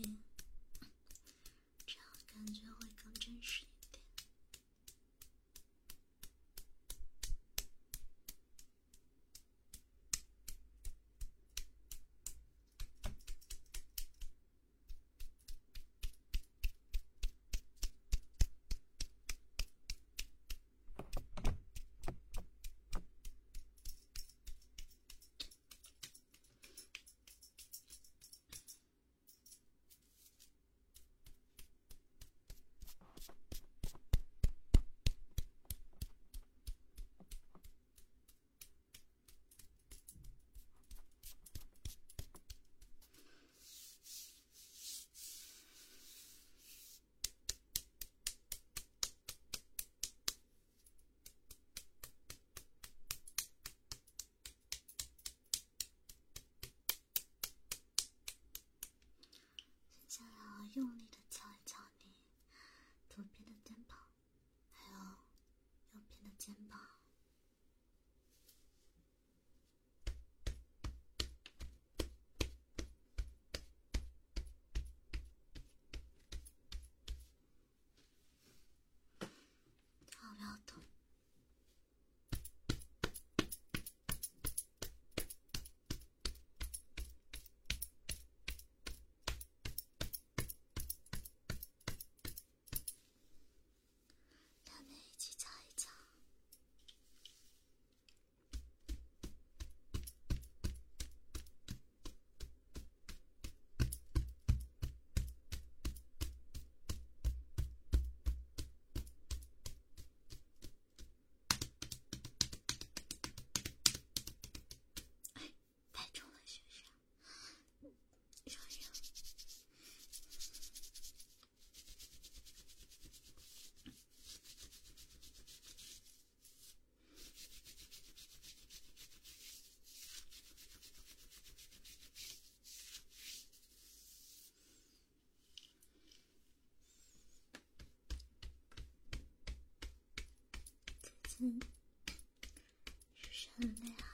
watching. 嗯是不是很累啊？